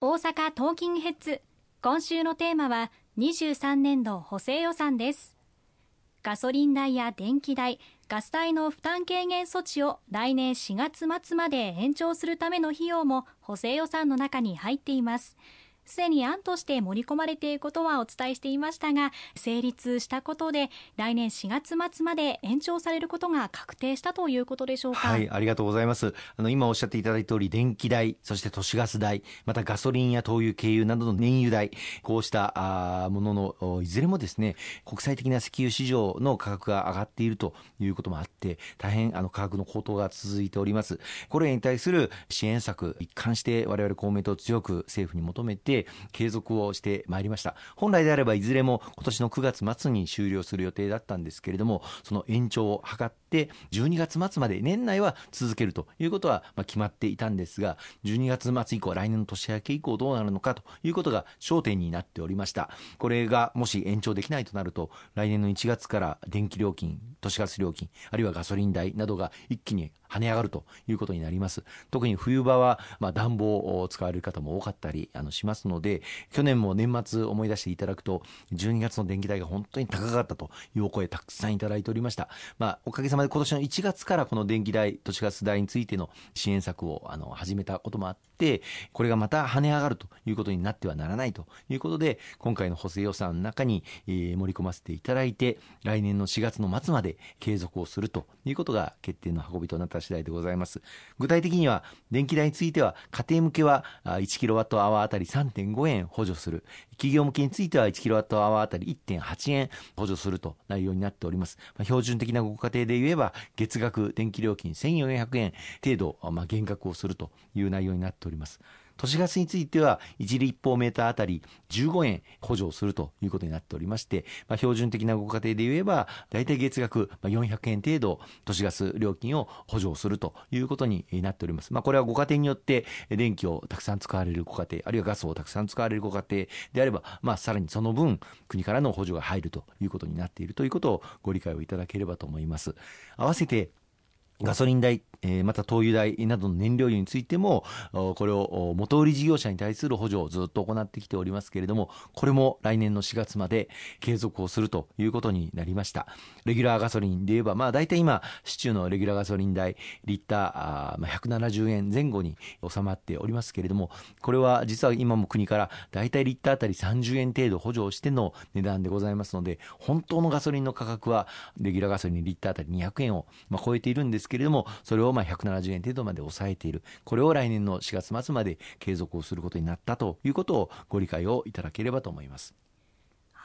大阪トーキングヘッズ。今週のテーマは23年度補正予算です。ガソリン代や電気代ガス代の負担軽減措置を来年4月末まで延長するための費用も補正予算の中に入っています。すでに案として盛り込まれていることはお伝えしていましたが成立したことで来年4月末まで延長されることが確定したということでしょうか。はいありがとうございます。あの今おっしゃっていただいた通り電気代そして都市ガス代またガソリンや灯油軽油などの燃油代こうしたあもののいずれもですね国際的な石油市場の価格が上がっているということもあって大変あの価格の高騰が続いております。これに対する支援策一貫して我々公明党強く政府に求めて継続をしてまいりました。本来であればいずれも今年の9月末に終了する予定だったんですけれどもその延長を図って12月末まで年内は続けるということはま決まっていたんですが12月末以降来年の年明け以降どうなるのかということが焦点になっておりました。これがもし延長できないとなると来年の1月から電気料金都市ガス料金あるいはガソリン代などが一気に跳ね上がるということになります。特に冬場はまあ暖房を使われる方も多かったりあのしますので去年も年末思い出していただくと12月の電気代が本当に高かったというお声たくさんいただいておりました、まあ、おかげさまで今年の1月からこの電気代都市ガス代についての支援策をあの始めたこともあってこれがまた跳ね上がるということになってはならないということで今回の補正予算の中に、えー、盛り込ませていただいて来年の4月の末まで継続をするということが決定の運びとなった次第でございます。具体的には電気代については家庭向けは1キロワットアワーあたり3.5円補助する。企業向けについては1キロワットアワーあたり1.8円補助すると内容になっております、まあ、標準的なご家庭で言えば月額電気料金1400円程度、まあ、減額をするという内容になっております。都市ガスについては1立方メーターあたり15円補助をするということになっておりまして、まあ、標準的なご家庭で言えば大体月額400円程度都市ガス料金を補助をするということになっております。まあ、これはご家庭によって電気をたくさん使われるご家庭あるいはガスをたくさん使われるご家庭であれば、まあ、さらにその分国からの補助が入るということになっているということをご理解をいただければと思います。合わせてガソリン代、また灯油代などの燃料油についても、これを元売り事業者に対する補助をずっと行ってきておりますけれども、これも来年の4月まで継続をするということになりました。レギュラーガソリンで言えば、まあ大体今、市中のレギュラーガソリン代、リッター170円前後に収まっておりますけれども、これは実は今も国から大体リッターあたり30円程度補助をしての値段でございますので、本当のガソリンの価格は、レギュラーガソリンリッターあたり200円を、超えているんですけれども、それをま170円程度まで抑えている。これを来年の4月末まで継続をすることになったということをご理解をいただければと思います。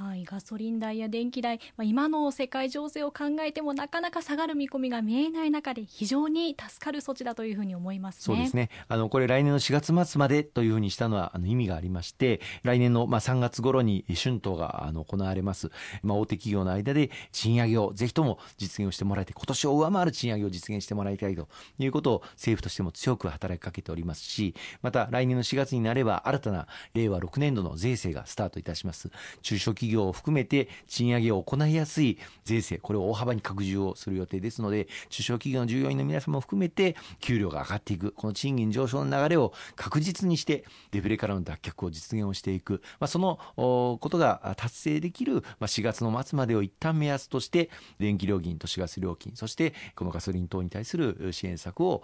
はい、ガソリン代や電気代、まあ、今の世界情勢を考えてもなかなか下がる見込みが見えない中で非常に助かる措置だというふうに思います、ね、そうですね。あのこれ来年の4月末までというふうにしたのはあの意味がありまして来年のまあ3月頃に春闘があの行われます、まあ、大手企業の間で賃上げをぜひとも実現してもらいたい今年を上回る賃上げを実現してもらいたいということを政府としても強く働きかけておりますしまた来年の4月になれば新たな令和6年度の税制がスタートいたします。中小企業企業を含めて賃上げを行いやすい税制これを大幅に拡充をする予定ですので中小企業の従業員の皆様も含めて給料が上がっていく。この賃金上昇の流れを確実にしてデフレからの脱却を実現をしていく、まあ、そのことが達成できる、まあ、4月の末までを一旦目安として電気料金都市ガス料金そしてこのガソリン等に対する支援策を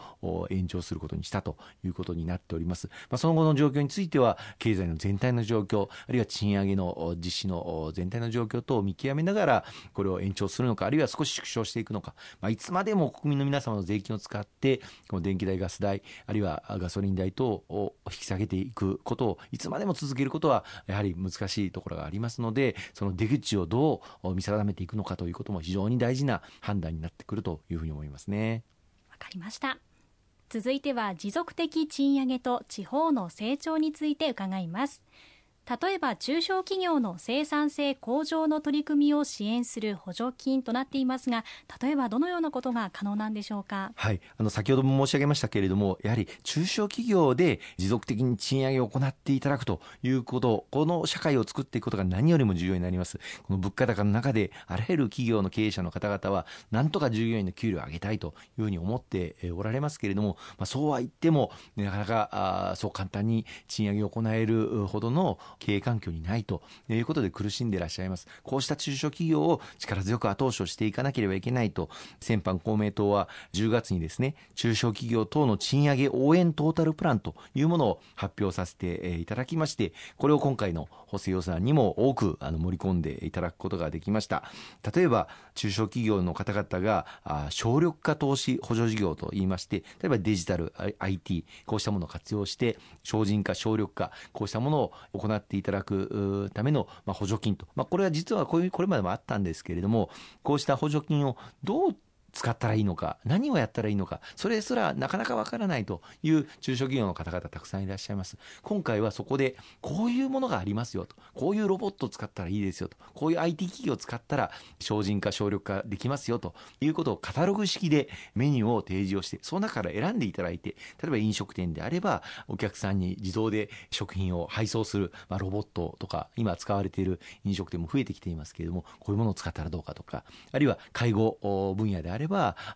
延長することにしたということになっております、まあ、その後の状況については経済の全体の状況あるいは賃上げの実施の全体の状況等を見極めながらこれを延長するのかあるいは少し縮小していくのか、まあ、いつまでも国民の皆様の税金を使ってこの電気代ガス代あるいはガソリン代等を引き下げていくことをいつまでも続けることはやはり難しいところがありますのでその出口をどう見定めていくのかということも非常に大事な判断になってくるというふうに思いますね。わかりました。続いては持続的賃上げと地方の成長について伺います。例えば中小企業の生産性向上の取り組みを支援する補助金となっていますが例えばどのようなことが可能なんでしょうか？はい。あの先ほども申し上げましたけれどもやはり中小企業で持続的に賃上げを行っていただくということこの社会を作っていくことが何よりも重要になります。この物価高の中であらゆる企業の経営者の方々はなんとか従業員の給料を上げたいというふうに思っておられますけれども、まあ、そうは言ってもなかなかあそう簡単に賃上げを行えるほどの経営環境にないということで苦しんでいらっしゃいます。こうした中小企業を力強く後押しをしていかなければいけないと、先般公明党は10月にですね、中小企業等の賃上げ応援トータルプランというものを発表させていただきまして、これを今回の補正予算にも多くあの盛り込んでいただくことができました。例えば、中小企業の方々が省力化投資補助事業といいまして、例えばデジタル、IT、こうしたものを活用して、省人化、省力化、こうしたものを行ってていただくための、まあ、補助金と、まあ、これは実はこういうこれまでもあったんですけれどもこうした補助金をどう使ったらいいのか、何をやったらいいのか、それすらなかなかわからないという中小企業の方々たくさんいらっしゃいます。今回はそこで、こういうものがありますよと、こういうロボットを使ったらいいですよと、こういう IT 企業を使ったら精進化、省力化できますよということをカタログ式でメニューを提示をして、その中から選んでいただいて、例えば飲食店であれば、お客さんに自動で食品を配送する、まあ、ロボットとか、今使われている飲食店も増えてきていますけれども、こういうものを使ったらどうかとか、あるいは介護分野であれば、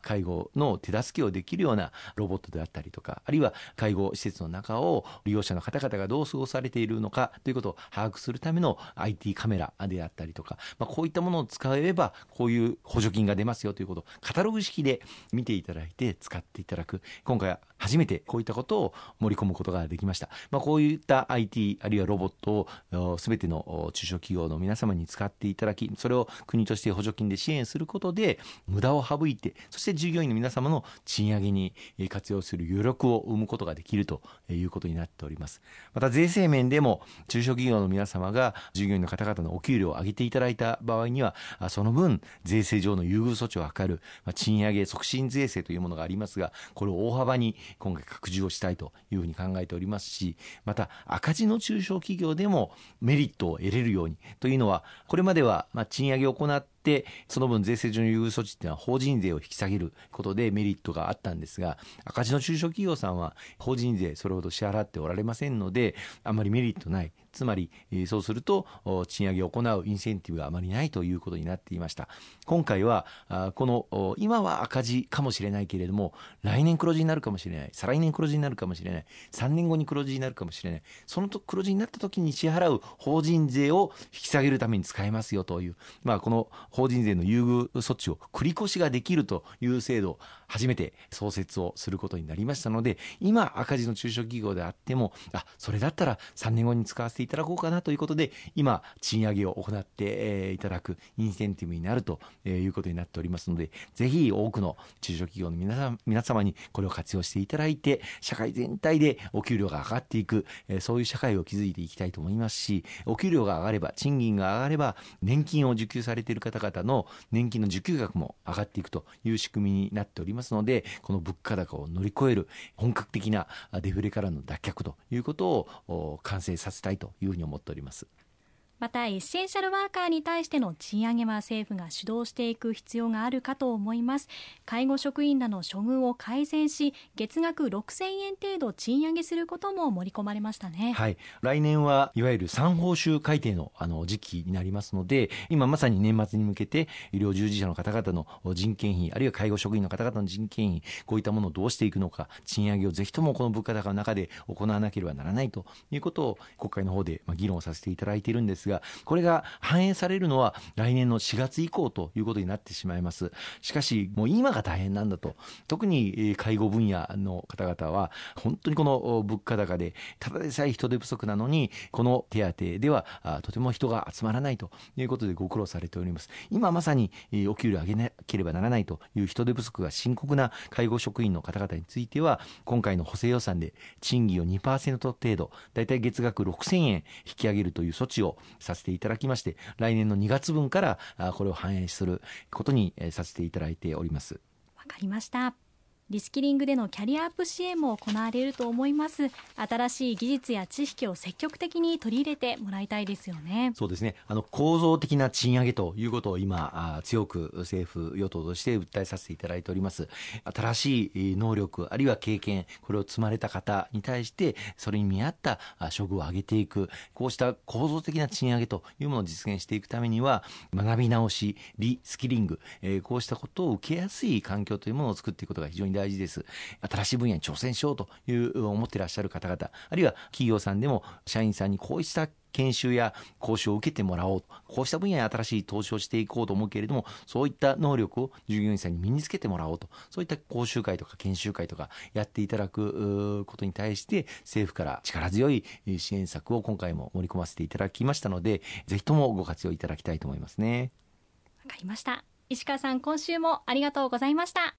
介護の手助けをできるようなロボットであったりとか、あるいは介護施設の中を利用者の方々がどう過ごされているのかということを把握するための IT カメラであったりとか、まあ、こういったものを使えば、こういう補助金が出ますよということをカタログ式で見ていただいて使っていただく。今回は初めてこういったことを盛り込むことができました。まあ、こういった IT あるいはロボットを全ての中小企業の皆様に使っていただき、それを国として補助金で支援することで無駄を省いいて、そして従業員の皆様の賃上げに活用する余力を生むことができるということになっております。また税制面でも中小企業の皆様が従業員の方々のお給料を上げていただいた場合には、その分税制上の優遇措置を図る賃上げ促進税制というものがありますが、これを大幅に今回拡充をしたいというふうに考えておりますし、また赤字の中小企業でもメリットを得れるようにというのは、これまではま賃上げを行って、その分税制上の優遇措置っていうのは法人税を引き下げることでメリットがあったんですが、赤字の中小企業さんは法人税それほど支払っておられませんので、あんまりメリットない。つまり、えそうすると、賃上げを行うインセンティブがあまりないということになっていました。今回はあ、この、今は赤字かもしれないけれども、来年黒字になるかもしれない。再来年黒字になるかもしれない。3年後に黒字になるかもしれない。そのと黒字になった時に支払う法人税を引き下げるために使えますよという、まあ、この法人税の優遇措置を繰り越しができるという制度を初めて創設をすることになりましたので、今赤字の中小企業であっても、あ、それだったら3年後に使わせていただこうかなということで、今、賃上げを行っていただくインセンティブになるということになっておりますので、ぜひ多くの中小企業の皆さ皆様にこれを活用していただいて、社会全体でお給料が上がっていく、そういう社会を築いていきたいと思いますし、お給料が上がれば、賃金が上がれば、年金を受給されている方々の年金の受給額も上がっていくという仕組みになっておりますので、この物価高を乗り越える本格的なデフレからの脱却ということを完成させたいというふうに思っております。またエッセンシャルワーカーに対しての賃上げは政府が主導していく必要があるかと思います。介護職員らの処遇を改善し月額6000円程度賃上げすることも盛り込まれましたね。はい。来年はいわゆる3報酬改定のあの時期になりますので今まさに年末に向けて医療従事者の方々の人件費あるいは介護職員の方々の人件費こういったものをどうしていくのか賃上げをぜひともこの物価高の中で行わなければならないということを国会の方で議論させていただいているんですが、これが反映されるのは来年の4月以降ということになってしまいます。しかし、もう今が大変なんだと。特に介護分野の方々は、本当にこの物価高で、ただでさえ人手不足なのに、この手当ではとても人が集まらないということでご苦労されております。今まさにお給料を上げなければならないという人手不足が深刻な介護職員の方々については、今回の補正予算で賃金を2%程度、だいたい月額6000円引き上げるという措置をさせていただきまして、来年の2月分からこれを反映することにさせていただいております。わかりました。リスキリングでのキャリアアップ支援も行われると思います。新しい技術や知識を積極的に取り入れてもらいたいですよね。そうですね。あの構造的な賃上げということを今あ強く政府与党として訴えさせていただいております。新しい能力あるいは経験これを積まれた方に対してそれに見合った処遇を上げていく。こうした構造的な賃上げというものを実現していくためには学び直しリスキリング、えー、こうしたことを受けやすい環境というものを作っていくことが非常に大大事です。新しい分野に挑戦しようという思っていらっしゃる方々あるいは企業さんでも社員さんにこうした研修や講習を受けてもらおうとこうした分野に新しい投資をしていこうと思うけれどもそういった能力を従業員さんに身につけてもらおうとそういった講習会とか研修会とかやっていただくことに対して政府から力強い支援策を今回も盛り込ませていただきましたのでぜひともご活用いただきたいと思いますね。わかりました。石川さん今週もありがとうございました。